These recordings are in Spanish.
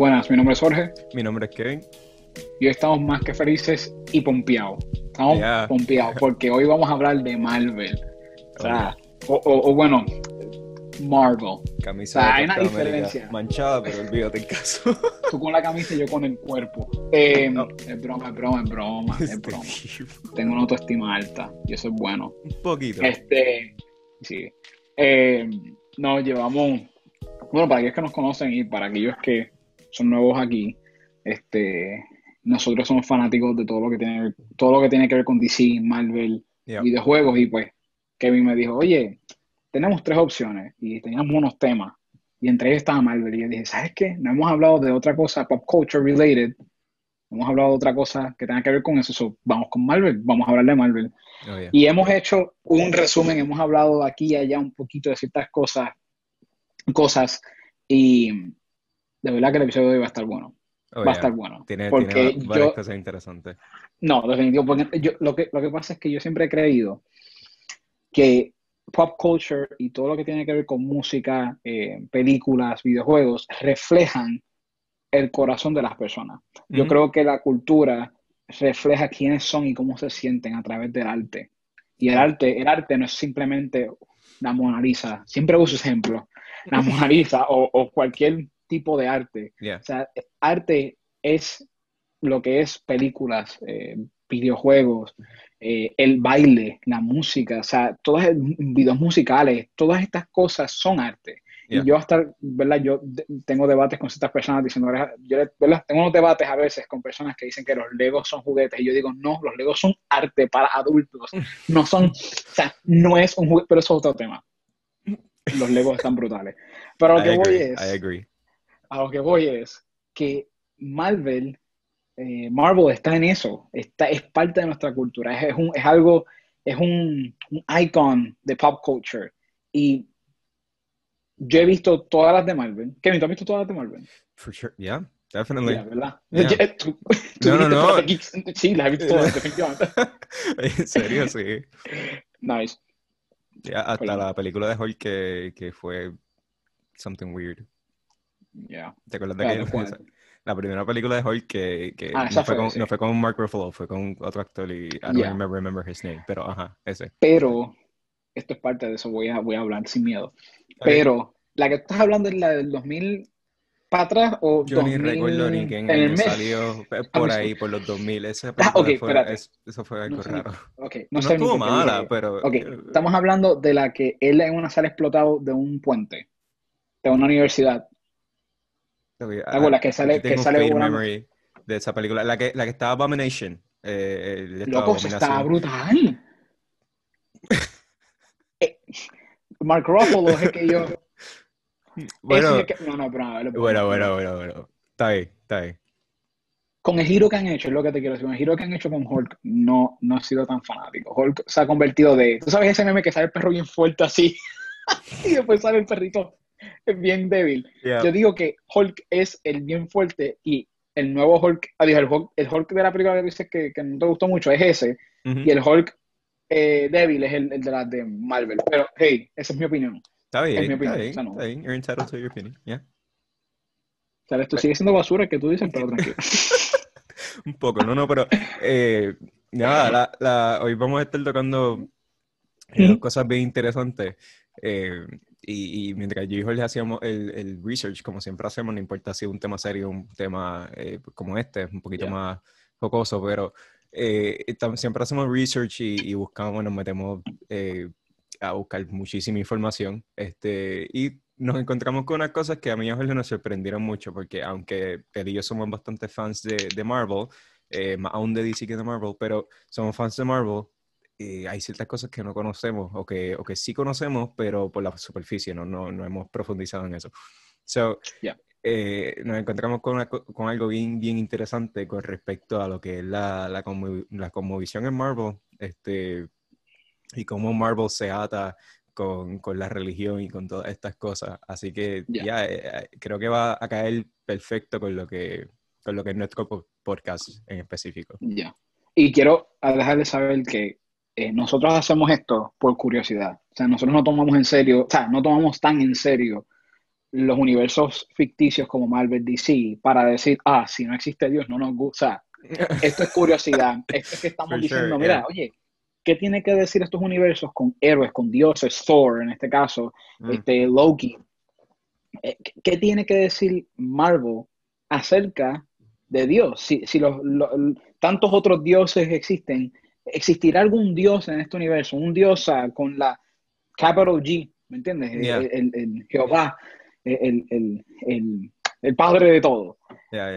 Buenas, mi nombre es Jorge Mi nombre es Kevin. y hoy estamos más que felices y pompeados. Estamos Yeah. pompeados porque hoy vamos a hablar de Marvel. O sea, Oh, o, o- o bueno, Marvel. Camisa O sea, hay una diferencia. Manchada, pero olvídate el caso. Tú con la camisa y yo con el cuerpo. Eh, No. Es broma, es broma, es broma, es Este broma. Tengo una autoestima alta y eso es bueno. Un poquito. Este, sí. Eh, nos llevamos, bueno, para aquellos que nos conocen y para aquellos que son nuevos aquí, este, nosotros somos fanáticos de todo lo que tiene, todo lo que tiene que ver con DC, Marvel, Yeah. videojuegos y pues Kevin me dijo, oye, tenemos tres opciones y teníamos unos temas y entre ellos estaba Marvel y yo dije, ¿sabes qué? No hemos hablado de otra cosa pop culture related, no hemos hablado de otra cosa que tenga que ver con eso, so, vamos con Marvel, vamos a hablar de Marvel. Oh, yeah. Y hemos hecho un resumen, hemos hablado aquí y allá un poquito de ciertas cosas, cosas y de verdad que el episodio de hoy va a estar bueno, Oh, va a estar bueno. Tiene, porque tiene va- varias yo, cosas interesantes. no, definitivo, porque yo, lo que, lo que pasa es que yo siempre he creído que pop culture y todo lo que tiene que ver con música, eh, películas, videojuegos, reflejan el corazón de las personas. Yo creo que la cultura refleja quiénes son y cómo se sienten a través del arte. Y el arte, el arte no es simplemente la Mona Lisa. Siempre uso ejemplo. La Mona Lisa o, o cualquier tipo de arte. Yeah. O sea, arte es lo que es películas, eh, videojuegos, eh, el baile, la música, o sea, todos los videos musicales, todas estas cosas son arte. Yeah. Y yo hasta, ¿verdad? Yo tengo debates con ciertas personas diciendo, yo, ¿verdad? Tengo unos debates a veces con personas que dicen que los Legos son juguetes y yo digo, no, los Legos son arte para adultos, no son, o sea, no es un juguete, pero eso es otro tema. Los Legos están brutales. Pero lo I que voy es, I agree. A lo que voy es que Marvel, eh, Marvel está en eso, está, es parte de nuestra cultura, es, es un, es algo, es un, un icon de pop culture. Y yo he visto todas las de Marvel. Kevin, ¿tú has visto todas las de Marvel? For sure. Yeah, definitely. Mira, ¿verdad? Yeah. Tú- tú No, no, no. Sí, las he visto todas, definitivamente. en serio, sí. Nice. Yeah, hasta Cool. la película de Hulk que, que fue something weird. Yeah. ¿Te acuerdas de Claro, esa- la primera película de Hulk que, que Ah, no, fue con, sí. no fue con Mark Ruffalo, fue con otro actor y I don't Yeah. remember, remember his name, pero ajá, ese. Pero, esto es parte de eso, voy a, voy a hablar sin miedo. Pero, la que estás hablando es la del 2000 para atrás o Yo ni 2000 recuerdo ni el año salió eh, por ahí, por los 2000. Esa Ah, película ok, fue, es- eso fue algo No raro. Ok, no, No sé ni estuvo mala, pero... Eh, estamos hablando de la que él en una sala explotado de un puente, de una universidad. Ok, ¿Te ah, acuerdas? Que sale, aquí que sale una... memory de esa película. La que, la que estaba Abomination. Eh, Loco, Abominación. brutal. Eh, Mark Ruffalo es el que yo... es Bueno, que- no, no, pero no, es bueno, bueno, bueno, bueno. Está bien, está bien. Con el giro que han hecho, es lo que te quiero decir, con el giro que han hecho con Hulk, no, no he sido tan fanático. Hulk se ha convertido de... ¿Tú sabes ese meme que sale el perro bien fuerte así? y después sale el perrito bien débil. Yeah. Yo digo que Hulk es el bien fuerte y el nuevo Hulk, ah, digo, el Hulk, el Hulk de la película que dices que, que no te gustó mucho es ese, Ujú. y el Hulk eh, débil es el, el de las de Marvel. Pero, hey, esa es mi opinión. Está bien, es mi opinión, está bien, o sea, no. está bien. You're entitled to your opinion. Yeah. ¿Sabes? Tú sigues siendo basura que tú dices, pero tranquilo. Un poco, no, no, pero eh, nada, la, la- hoy vamos a estar tocando cosas bien interesantes. eh, y, y mientras yo y Jorge hacíamos el, el research, como siempre hacemos, no importa si es un tema serio un tema eh, como este, un poquito Yeah. más jocoso, pero eh, siempre hacemos research y, y buscamos, nos metemos eh, a buscar muchísima información. Este, y nos encontramos con unas cosas que a mí y a Jorge nos sorprendieron mucho, porque aunque él y yo somos bastante fans de, de Marvel, eh, aún de DC que de Marvel, pero somos fans de Marvel, eh, hay ciertas cosas que no conocemos o que, o que sí conocemos, pero por la superficie, no, no, no hemos profundizado en eso. So, Yeah. eh, nos encontramos con, una co- con algo bien, bien interesante con respecto a lo que es la, la, conmo- la conmovisión en Marvel este, y cómo Marvel se ata con, con la religión y con todas estas cosas. Así que Yeah. ya eh, eh, creo que va a caer perfecto con lo que, con lo que es nuestro po- podcast en específico. Ya. Y quiero dejarles saber que eh, nosotros hacemos esto por curiosidad. O sea, nosotros no tomamos en serio, o sea, no tomamos tan en serio los universos ficticios como Marvel DC para decir, ah, si no existe Dios, no nos gusta. Esto es curiosidad. Esto es que estamos diciendo, mira, oye, ¿qué tiene que decir estos universos con héroes, con dioses, Thor en este caso, mm. este, Loki? Eh, ¿Qué tiene que decir Marvel acerca de Dios? Si, si los, tantos otros dioses existen, ¿existirá algún dios en este universo? Un dios ah, con la capital G, ¿me entiendes? El, Jehová, el, padre de todo.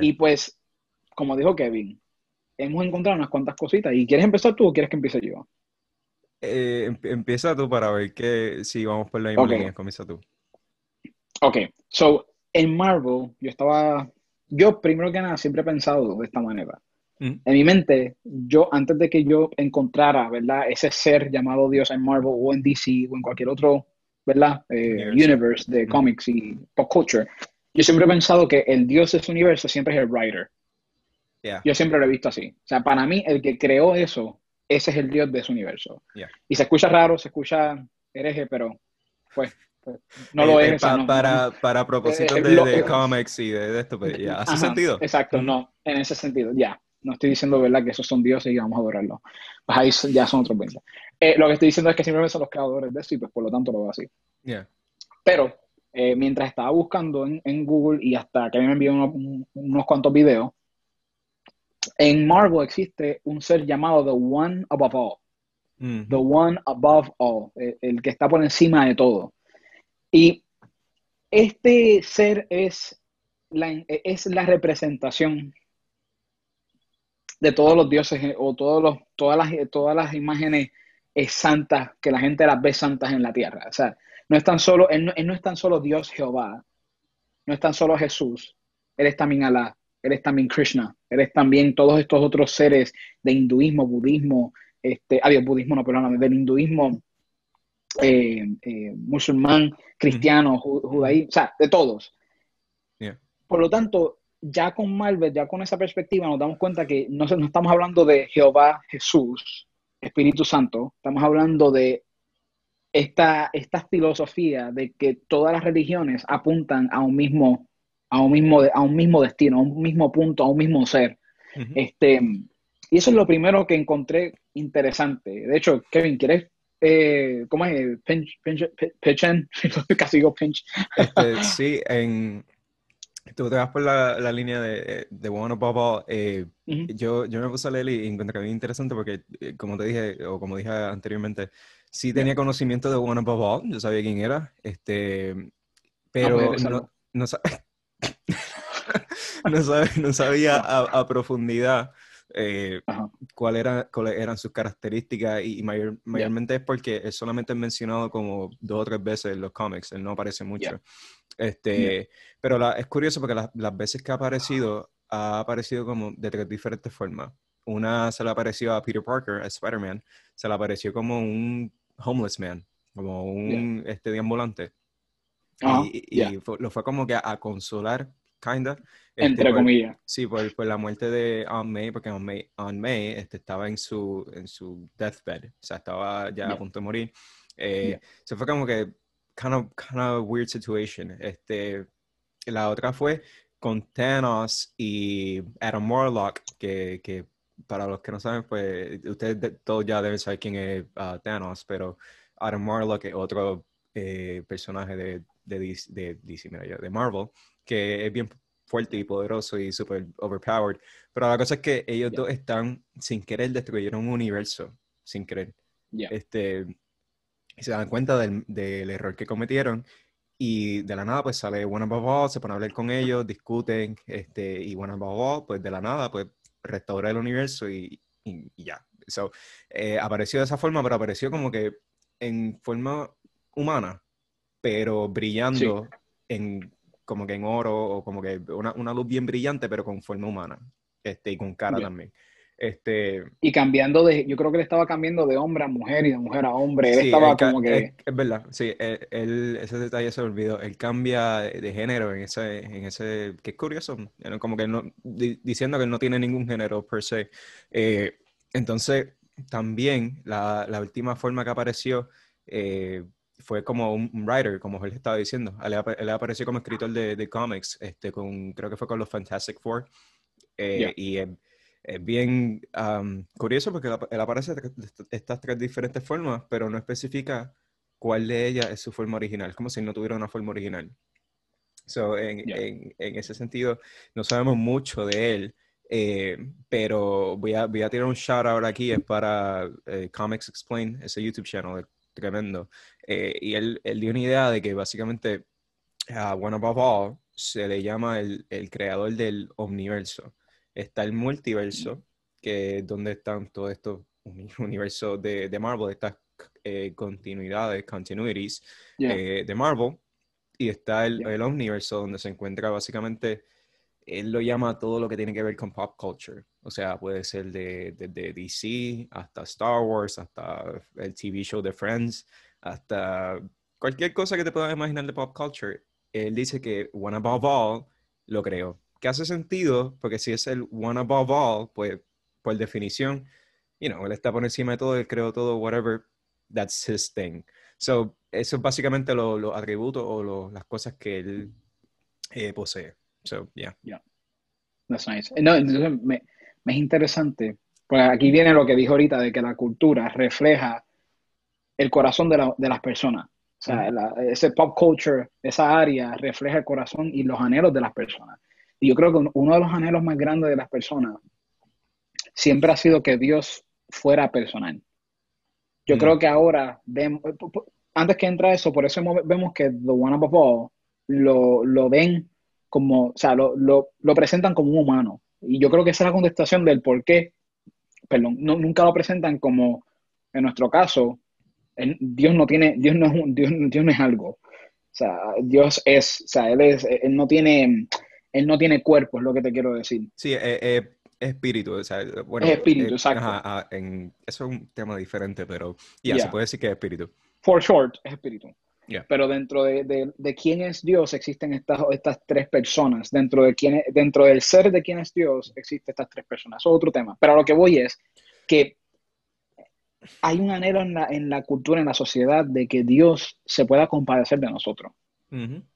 Y pues, como dijo Kevin, hemos encontrado unas cuantas cositas. ¿Y quieres empezar tú o quieres que empiece yo? Eh, empieza tú para ver que si vamos por la misma línea, comienza tú. Ok, so en Marvel yo estaba, yo primero que nada siempre he pensado de esta manera. Mm. En mi mente, yo antes de que yo encontrara, ¿verdad? Ese ser llamado Dios en Marvel o en DC o en cualquier otro, ¿verdad? Eh, universe de mm. comics y pop culture, yo siempre he pensado que el Dios de ese universo siempre es el writer. Yo siempre lo he visto así. O sea, para mí, el que creó eso, ese es el Dios de ese universo. Y se escucha raro, se escucha hereje, pero pues, pues no lo eh, es. Eh, para, para propósitos de, cómics y de, esto, pues, ya, ¿hace sentido? Exacto, no, en ese sentido, ya. No estoy diciendo, ¿verdad?, que esos son dioses y vamos a adorarlos. Pues ahí ya son otros 20. Eh, lo que estoy diciendo es que simplemente son los creadores de eso y pues por lo tanto lo veo así. Pero mientras estaba buscando en, Google y hasta que me envió unos cuantos videos, en Marvel existe un ser llamado The One Above All. The One Above All, el, que está por encima de todo. Y este ser es la, es la representación de todos los dioses eh, o todos los, todas, las, todas las imágenes eh, santas que la gente las ve santas en la tierra. O sea, no es tan solo, él no, es tan solo Dios Jehová, no es tan solo Jesús, él es también Alá, eres también Krishna, eres también todos estos otros seres de hinduismo, budismo, este, adiós, budismo no, perdóname, del hinduismo, eh, eh, musulmán, cristiano, judaísmo, o sea, de todos. Por lo tanto, ya con Marvel, ya con esa perspectiva, nos damos cuenta que no, no estamos hablando de Jehová, Jesús, Espíritu Santo, estamos hablando de esta, esta filosofía de que todas las religiones apuntan a un mismo a un mismo, a un mismo destino, a un mismo punto, a un mismo ser. este, y eso es lo primero que encontré interesante. De hecho, Kevin, ¿quieres eh, ¿cómo es? Pinch, pinch, pinch, casi digo pinch. Este, sí, en, tú te vas por la, la línea de, de One Above All. Eh, yo, yo me puse a leer y encontré muy interesante porque, eh, como te dije, o como dije anteriormente, sí tenía conocimiento de One Above All, yo sabía quién era, este, pero pues, no, no, no, sabía, a, profundidad eh, cuáles eran sus características y, mayormente es porque es solamente mencionado como dos o tres veces en los cómics, él no aparece mucho. Este, Pero es curioso porque las veces que ha aparecido, ha aparecido como de tres diferentes formas. Una se le apareció a Peter Parker, a Spider-Man, se le apareció como un homeless man, como un este, deambulante. y, lo fue como que a consolar kinda. Entre este, comillas. Sí, por, por, la muerte de Aunt May, porque Aunt May, May este, estaba en su, en su deathbed, o sea, estaba ya a punto de morir. Eh, Se fue como que kind of, kind of weird situation. Este, la otra fue con Thanos y Adam Warlock, que, que para los que no saben, pues ustedes todos ya deben saber quién es uh, Thanos, pero Adam Warlock es otro eh, personaje de, de, de, DC, mira, de Marvel, que es bien fuerte y poderoso y súper overpowered. Pero la cosa es que ellos dos están, sin querer, destruyeron un universo, sin querer. Este, y se dan cuenta del, del, error que cometieron y de la nada pues sale One Above All, se pone a hablar con ellos, discuten, este, y One Above All pues de la nada pues restaura el universo y, y, ya. So, eh, apareció de esa forma, pero apareció como que en forma humana, pero brillando en como que en oro o como que una, una luz bien brillante, pero con forma humana este, y con cara también. Este, y cambiando de, yo creo que él estaba cambiando de hombre a mujer y de mujer a hombre. Él estaba como que. Es, verdad, sí, él, ese detalle se olvidó. Él cambia de, género en ese, en ese, que es curioso, como que no, diciendo que él no tiene ningún género per se. Eh, entonces, también la, la, última forma que apareció, eh, fue como un, writer, como él estaba diciendo. Él, él apareció como escritor de, de, cómics, este, con, creo que fue con los Fantastic Four. Eh, y es, bien curioso porque él aparece de estas tres diferentes formas, pero no especifica cuál de ellas es su forma original, como si no tuviera una forma original. So, en, en, en, ese sentido, no sabemos mucho de él, eh, pero voy a, voy a tirar un shout out aquí, es para eh, Comics Explain, ese YouTube channel tremendo. Eh, y él, él, dio una idea de que básicamente a One Above All se le llama el, el creador del omniverso. Está el multiverso, que es donde están todos estos universos de, de Marvel, estas continuidades, continuities de Marvel. Y está el, el omniverso, donde se encuentra básicamente él lo llama todo lo que tiene que ver con pop culture. O sea, puede ser de, de, DC hasta Star Wars, hasta el TV show de Friends, hasta cualquier cosa que te puedas imaginar de pop culture. Él dice que One Above All lo creó. Que hace sentido, porque si es el One Above All, pues por definición, you know, él está por encima de todo, él creó todo, whatever, that's his thing. So, eso es básicamente los atributos o las cosas que él eh, posee. So, yeah. Yeah. That's nice. No, entonces me, es interesante, porque aquí viene lo que dijo ahorita de que la cultura refleja el corazón de, la, de las personas. O sea, ese pop culture, esa área refleja el corazón y los anhelos de las personas. Y yo creo que uno de los anhelos más grandes de las personas siempre ha sido que Dios fuera personal. Yo creo que ahora, antes que entra eso, por eso vemos que The One Above All lo, lo ven como, o sea, lo, lo, lo, presentan como un humano. Y yo creo que esa es la contestación del por qué, perdón, no, nunca lo presentan como, en nuestro caso, Dios no tiene, Dios no es un, Dios, Dios no es algo. O sea, Dios es, o sea, Él es, Él no tiene, Él no tiene cuerpo, es lo que te quiero decir. Sí, es espíritu, o sea, bueno. Es espíritu, eh, exacto. Ajá, en, eso es un tema diferente, pero ya, se puede decir que es espíritu. For short, es espíritu. Pero dentro de, de, quién es Dios existen estas, estas tres personas. Dentro, de quién, dentro del ser de quién es Dios existen estas tres personas. Eso es otro tema. Pero a lo que voy es que hay un anhelo en la, en la cultura, en la sociedad, de que Dios se pueda compadecer de nosotros.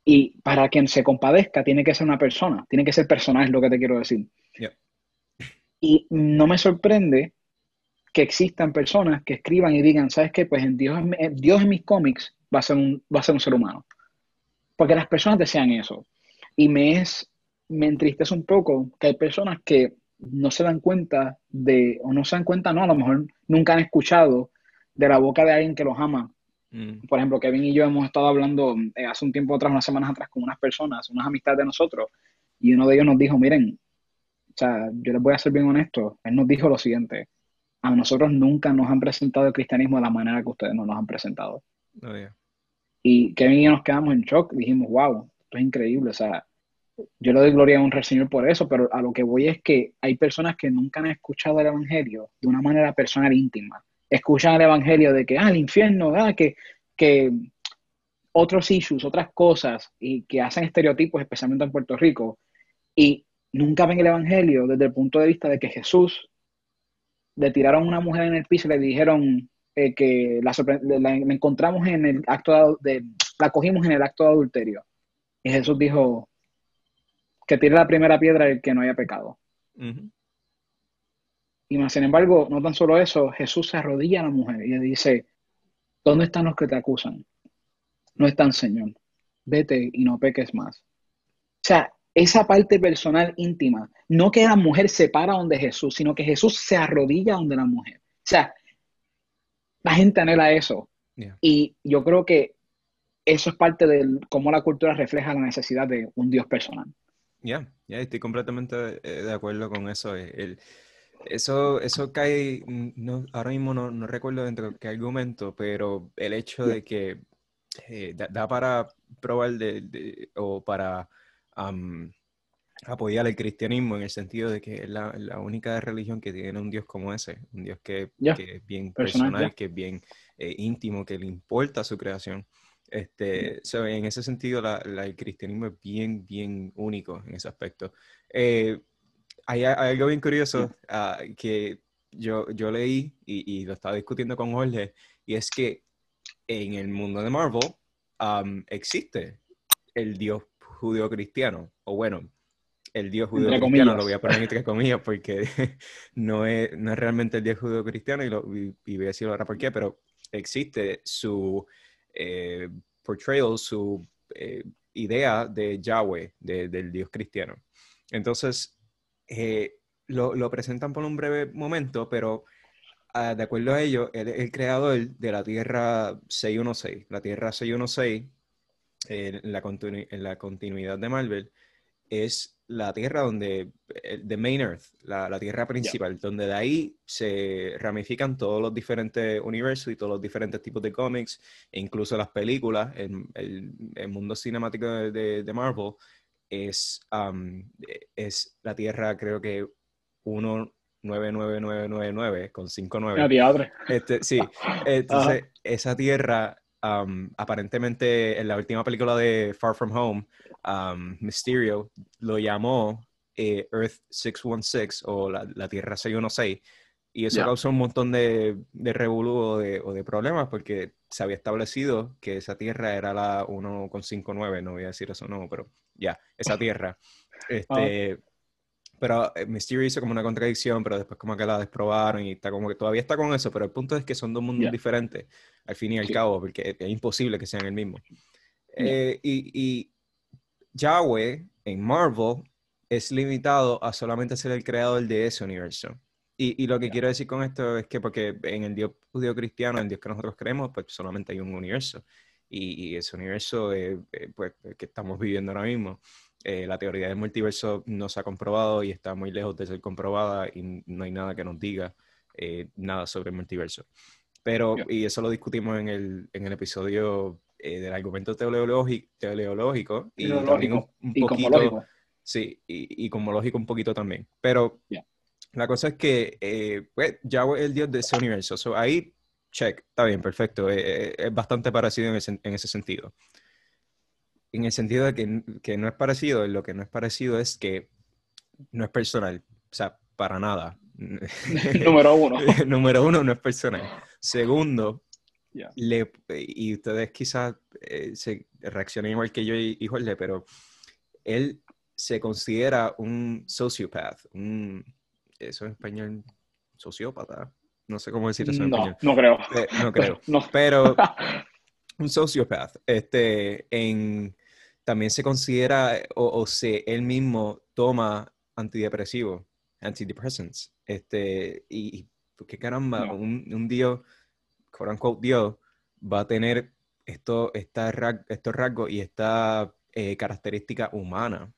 Y para quien se compadezca tiene que ser una persona, tiene que ser personal, es lo que te quiero decir. Y no me sorprende que existan personas que escriban y digan, ¿sabes qué? Pues en Dios, en Dios en mis cómics va a ser un, va a ser un ser humano. Porque las personas desean eso. Y me, es, me entristece un poco que hay personas que no se dan cuenta de, o no se dan cuenta, no, a lo mejor nunca han escuchado de la boca de alguien que los ama. Mm. Por ejemplo, Kevin y yo hemos estado hablando eh, hace un tiempo atrás, unas semanas atrás, con unas personas, unas amistades de nosotros, y uno de ellos nos dijo, miren, o sea, yo les voy a ser bien honesto, él nos dijo lo siguiente, a nosotros nunca nos han presentado el cristianismo de la manera que ustedes nos lo han presentado. Oh, y Kevin y yo nos quedamos en shock, dijimos, wow, esto es increíble, o sea, yo le doy gloria a un Señor por eso, pero a lo que voy es que hay personas que nunca han escuchado el Evangelio de una manera personal íntima. Escuchan el Evangelio de que, ah, el infierno, ah, que, que otros issues, otras cosas, y que hacen estereotipos, especialmente en Puerto Rico, y nunca ven el Evangelio desde el punto de vista de que Jesús le tiraron a una mujer en el piso y le dijeron, eh, que la, encontramos en el acto de, la cogimos en el acto de adulterio. Y Jesús dijo que tire la primera piedra el que no haya pecado. Y más sin embargo, no tan solo eso, Jesús se arrodilla a la mujer y le dice, ¿dónde están los que te acusan? No están, Señor. Vete y no peques más. O sea, esa parte personal íntima, no que la mujer se para donde Jesús, sino que Jesús se arrodilla donde la mujer. O sea, la gente anhela eso. Y yo creo que eso es parte de cómo la cultura refleja la necesidad de un Dios personal. Ya, ya estoy completamente eh, de acuerdo con eso. El, eso, eso cae, no, ahora mismo no, no, recuerdo dentro de qué argumento, pero el hecho de que eh, da, para probar de, o para apoyar el cristianismo en el sentido de que es la, única religión que tiene un Dios como ese, un Dios que, es bien personal, que es bien eh, íntimo, que le importa su creación. Este, en ese sentido, el cristianismo es bien, bien único en ese aspecto. Eh, hay, algo bien curioso ah, que yo, yo leí y, y, lo estaba discutiendo con Jorge, y es que en el mundo de Marvel um, existe el Dios judío-cristiano, o bueno, el Dios judío-cristiano, lo voy a poner entre comillas porque no es, no es realmente el Dios judío-cristiano y, voy a decirlo ahora por qué, pero existe su eh, portrayal, su eh, idea de Yahweh, del Dios cristiano. Entonces, eh, lo, lo, presentan por un breve momento, pero ah, de acuerdo a ello, él es el creador de la Tierra 616. La Tierra 616, en, la en la continuidad de Marvel, es la Tierra donde, the main Earth, la, Tierra principal, donde de ahí se ramifican todos los diferentes universos y todos los diferentes tipos de cómics, e incluso las películas, el, el, mundo cinemático de, de, Marvel es, um, es la Tierra, creo que 19999 con 59. Este, sí, entonces esa Tierra um, aparentemente en la última película de Far From Home, um, Mysterio lo llamó eh, Earth 616 o la, Tierra 616. Y eso causó un montón de, de o de, problemas porque se había establecido que esa tierra era la 1,59, no voy a decir eso no, pero ya, esa tierra. Este, pero eh, Mysterio hizo como una contradicción, pero después como que la desprobaron y está como que todavía está con eso, pero el punto es que son dos mundos diferentes, al fin y al cabo, porque es, imposible que sean el mismo. Eh, y, y, Yahweh en Marvel es limitado a solamente ser el creador de ese universo. Y, y lo que quiero decir con esto es que porque en el Dios judío cristiano, en el Dios que nosotros creemos, pues solamente hay un universo. Y, y ese universo eh, pues, que estamos viviendo ahora mismo. Eh, la teoría del multiverso no se ha comprobado y está muy lejos de ser comprobada y no hay nada que nos diga eh, nada sobre el multiverso. Pero, y eso lo discutimos en el, en el episodio eh, del argumento teleológico, teleológico y también un, poquito... Sí, y, y lógico un poquito también. Pero la cosa es que pues, ya es el dios de ese universo. So, ahí, check, está bien, perfecto. es bastante parecido en ese, en ese sentido en el sentido de que, no es parecido, lo que no es parecido es que no es personal, o sea, para nada. Número uno. Número uno, no es personal. Segundo, le, y ustedes quizás eh, se reaccionen igual que yo y, y pero él se considera un sociopath, un, eso en español, sociópata. No sé cómo decir eso en español. No creo. Eh, no creo. Pero un sociopath. Este, en, también se considera o, se él mismo toma antidepresivos, antidepressants. Este, y, qué caramba, un, un, Dios, quote unquote Dios, va a tener esto, esta, estos rasgos y esta eh, característica humana.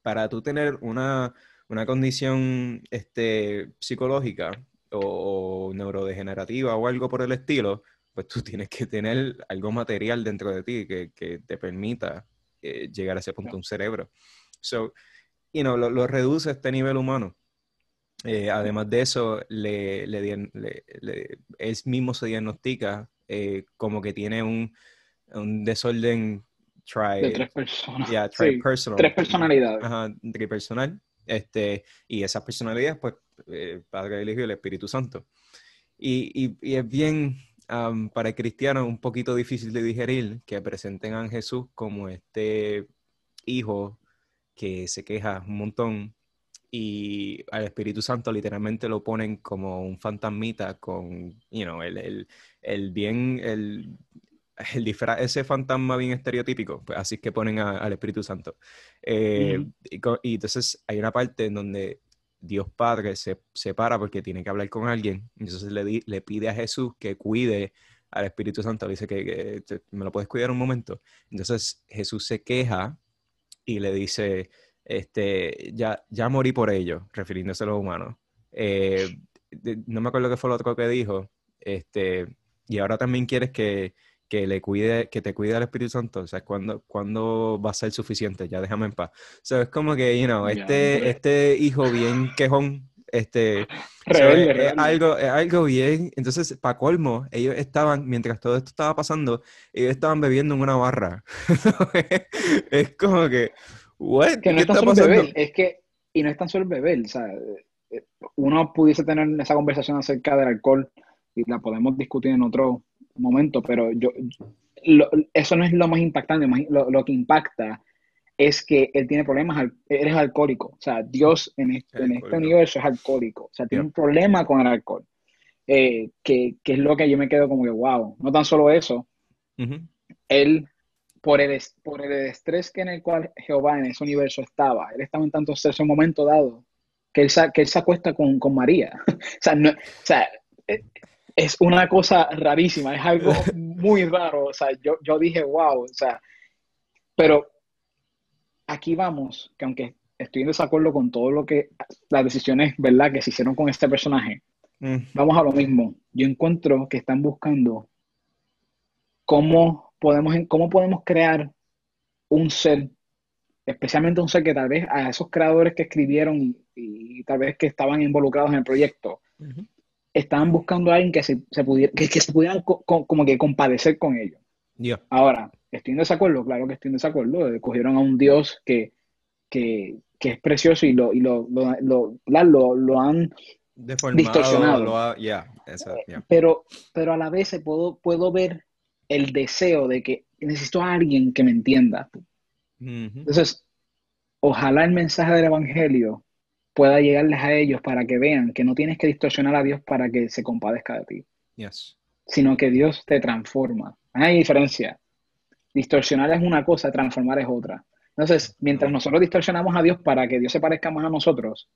Para tú tener una, una condición este, psicológica o, neurodegenerativa o algo por el estilo, pues tú tienes que tener algo material dentro de ti que, que te permita eh, llegar a ese punto un cerebro. So, you know, lo, reduce a este nivel humano. Eh, además de eso, le, le, él mismo se diagnostica eh, como que tiene un, un desorden tri, de tres personas. Tres personalidades. Ajá, tripersonal. Este, y esas personalidades, pues, Padre, el Hijo y el Espíritu Santo. Y, y, y es bien, para el cristiano un poquito difícil de digerir que presenten a Jesús como este hijo que se queja un montón y al Espíritu Santo literalmente lo ponen como un fantasmita con, you know, el, el, el bien, el, el ese fantasma bien estereotípico, pues así es que ponen al Espíritu Santo. Eh, y, y, entonces hay una parte en donde Dios Padre se separa porque tiene que hablar con alguien. Entonces le, le pide a Jesús que cuide al Espíritu Santo. Dice que, me lo puedes cuidar un momento. Entonces Jesús se queja y le dice, este, ya, ya morí por ello, refiriéndose a los humanos. Eh, no me acuerdo qué fue lo otro que dijo. Este, y ahora también quieres que, que le cuide, que te cuide al Espíritu Santo, o sea, ¿cuándo, ¿cuándo, va a ser suficiente? Ya déjame en paz. O sea, es como que, you know, este, este hijo bien quejón, este, algo, algo bien, entonces, para colmo, ellos estaban, mientras todo esto estaba pasando, ellos estaban bebiendo en una barra. es como que, what? Que no es tan solo beber, es que, y no es tan solo beber, o sea, eh, uno pudiese tener esa conversación acerca del alcohol y la podemos discutir en otro momento, pero yo, eso no es lo más impactante, lo, que impacta es que él tiene problemas, él es alcohólico, o sea, Dios en este, en este universo es alcohólico, o sea, tiene un problema con el alcohol, eh, que, que, es lo que yo me quedo como que, wow, no tan solo eso, él, por el, por el estrés que en el cual Jehová en ese universo estaba, él estaba en tanto estrés en un momento dado, que él, que él se acuesta con, con María, o sea, no, o sea eh, es una cosa rarísima, es algo muy raro. O sea, yo, yo dije, wow, o sea, pero aquí vamos, que aunque estoy en desacuerdo con todo lo que, las decisiones, ¿verdad?, que se hicieron con este personaje, mm. vamos a lo mismo. Yo encuentro que están buscando cómo podemos, cómo podemos crear un ser, especialmente un ser que tal vez a esos creadores que escribieron y, tal vez que estaban involucrados en el proyecto, estaban buscando a alguien que se, se pudiera, que, se pudieran como que compadecer con ellos. Ahora, estoy en desacuerdo, claro que estoy en desacuerdo. Cogieron a un Dios que, que, que es precioso y lo, y lo, lo, lo, lo han distorsionado. Pero, pero a la vez puedo, puedo ver el deseo de que necesito a alguien que me entienda. Entonces, ojalá el mensaje del Evangelio pueda llegarles a ellos para que vean que no tienes que distorsionar a Dios para que se compadezca de ti, sino que Dios te transforma. Hay diferencia. Distorsionar es una cosa, transformar es otra. Entonces, mientras nosotros distorsionamos a Dios para que Dios se parezca más a nosotros,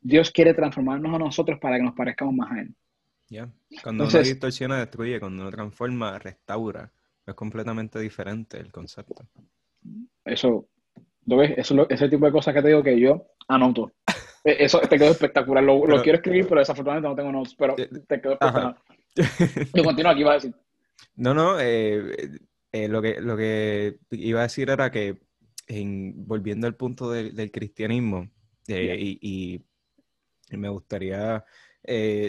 Dios quiere transformarnos a nosotros para que nos parezcamos más a Él. Cuando uno distorsiona, destruye. Cuando uno transforma, restaura. Es completamente diferente el concepto. Eso, ¿lo ves? Eso es ese tipo de cosas que te digo que yo anoto. Eh, eso te quedó espectacular. Lo, quiero escribir, pero desafortunadamente no tengo notes. Pero eh, te quedó espectacular. Yo continúo aquí, va a decir. No, no. Eh, lo, que, lo que iba a decir era que, volviendo al punto del cristianismo, y, me gustaría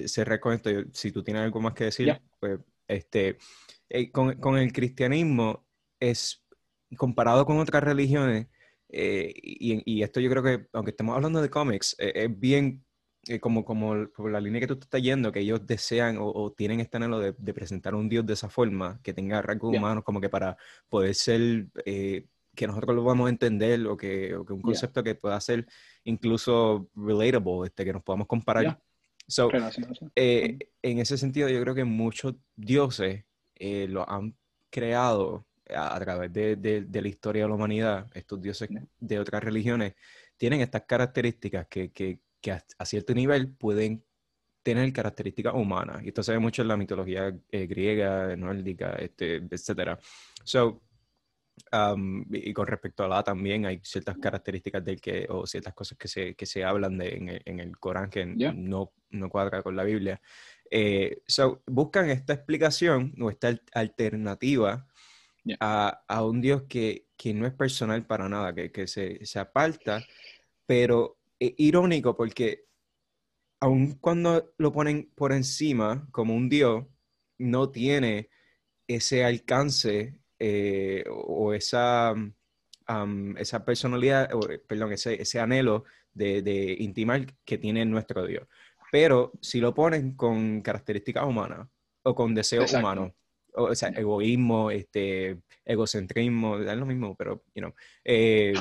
cerrar con esto. Si tú tienes algo más que decir, pues este, con, con el cristianismo es comparado con otras religiones eh, y, esto yo creo que, aunque estemos hablando de cómics, eh, es bien eh, como, como por la línea que tú estás yendo, que ellos desean o, tienen este anhelo de, presentar un Dios de esa forma, que tenga rasgos humanos, como que para poder ser, que nosotros lo podamos entender, o que, o que un concepto que pueda ser incluso relatable, este, que nos podamos comparar. So, en ese sentido, yo creo que muchos dioses lo han creado a, través de, la historia de la humanidad, estos dioses de otras religiones tienen estas características que, a, cierto nivel pueden tener características humanas. Y esto se ve mucho en la mitología eh, griega, nórdica, este, etc. So, um, y con respecto a la también hay ciertas características del que, o ciertas cosas que se, que se hablan de, en, el, Corán que no, no cuadra con la Biblia. Eh, so, buscan esta explicación o esta alternativa a, un Dios que, no es personal para nada, que, se, aparta, pero es irónico porque aun cuando lo ponen por encima como un Dios, no tiene ese alcance eh, o esa, esa personalidad, perdón, ese, ese anhelo de, de, intimar que tiene nuestro Dios. Pero si lo ponen con características humanas o con deseos humanos, o sea, egoísmo, este, egocentrismo, es lo mismo, pero, you know, eh,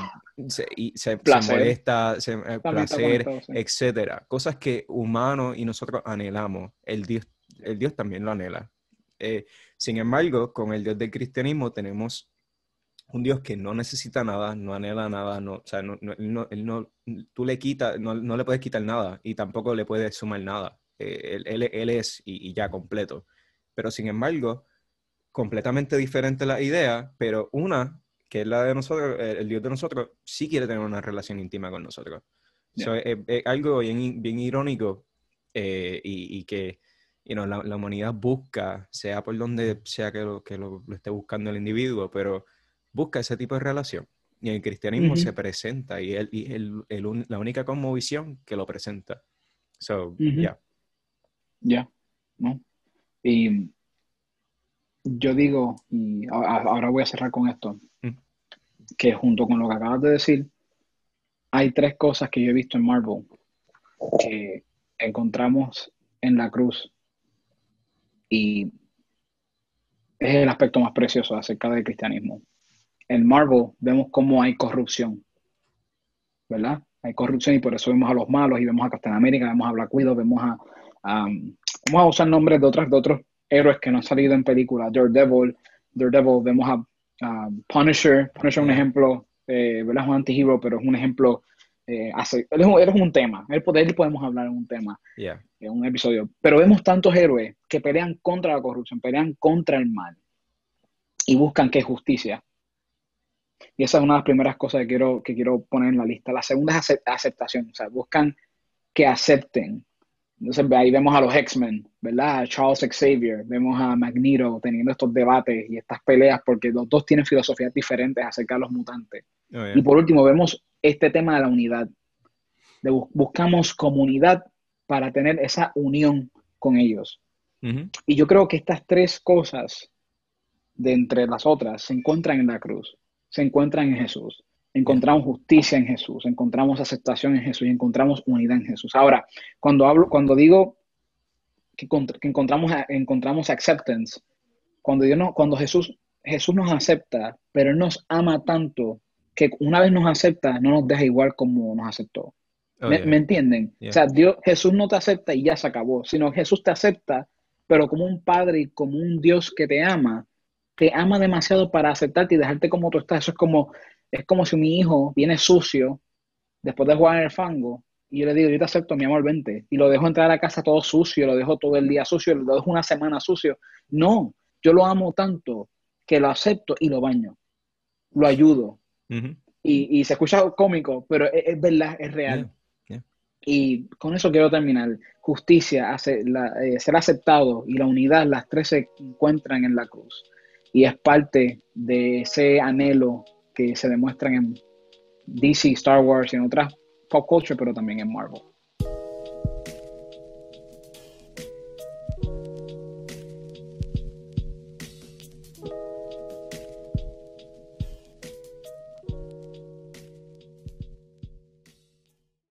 se, y se, molesta, se, eh, placer, etcétera. Cosas que humanos y nosotros anhelamos. El Dios, el Dios también lo anhela. Eh, sin embargo, con el Dios del cristianismo tenemos un Dios que no necesita nada, no anhela nada, no, o sea, no, no, tú le quitas, no, le puedes quitar nada y tampoco le puedes sumar nada. él, él, es y, y, ya completo. Pero sin embargo, completamente diferente la idea, pero una, que es la de nosotros, el Dios de nosotros, sí quiere tener una relación íntima con nosotros. es, algo bien, bien irónico eh, y, que la, humanidad busca, sea por donde sea que lo, que lo, esté buscando el individuo, pero busca ese tipo de relación. Y el cristianismo se presenta y es el, la única conmovisión que lo presenta. So, ya. Ya, ¿no? Y yo digo, y ahora voy a cerrar con esto, mm. que junto con lo que acabas de decir, hay tres cosas que yo he visto en Marvel que encontramos en la cruz. Y es el aspecto más precioso acerca del cristianismo. En Marvel vemos cómo hay corrupción, ¿verdad? Hay corrupción y por eso vemos a los malos y vemos a Captain América, vemos a Black Widow, vemos a, vamos a usar nombres de otros, de otros héroes que no han salido en películas, Daredevil, Daredevil, vemos a Punisher, Punisher es un ejemplo, eh, ¿verdad? Es un anti-hero, pero es un ejemplo eh, hace, es, un, un, tema, el poder podemos hablar en un tema, en un episodio, pero vemos tantos héroes que pelean contra la corrupción, pelean contra el mal y buscan que justicia. Y esa es una de las primeras cosas que quiero, que quiero poner en la lista. La segunda es aceptación, o sea, buscan que acepten. Entonces ahí vemos a los X-Men, ¿verdad? A Charles Xavier, vemos a Magneto teniendo estos debates y estas peleas porque los dos tienen filosofías diferentes acerca de los mutantes. Oh, y por último, vemos este tema de la unidad. buscamos comunidad para tener esa unión con ellos. Y yo creo que estas tres cosas, de entre las otras, se encuentran en la cruz, se encuentran en Jesús. Encontramos justicia en Jesús, encontramos aceptación en Jesús y encontramos unidad en Jesús. Ahora, cuando hablo, cuando digo que, encontramos, encontramos acceptance, cuando, Dios no, cuando Jesús, Jesús nos acepta, pero Él nos ama tanto que una vez nos acepta, no nos deja igual como nos aceptó. Oh, ¿Me, entienden? O sea, Dios, Jesús no te acepta y ya se acabó, sino Jesús te acepta, pero como un padre y como un Dios que te ama, te ama demasiado para aceptarte y dejarte como tú estás. Eso es como, es como si mi hijo viene sucio después de jugar en el fango y yo le digo, yo te acepto, mi amor, vente. Y lo dejo entrar a la casa todo sucio, lo dejo todo el día sucio, lo dejo una semana sucio. No, yo lo amo tanto que lo acepto y lo baño. Lo ayudo, y, se escucha cómico, pero es, verdad, es real. Y con eso quiero terminar. Justicia, hace, eh, ser aceptado y la unidad, las tres se encuentran en la cruz. Y es parte de ese anhelo que se demuestran en DC, Star Wars y en otras pop culture, pero también en Marvel.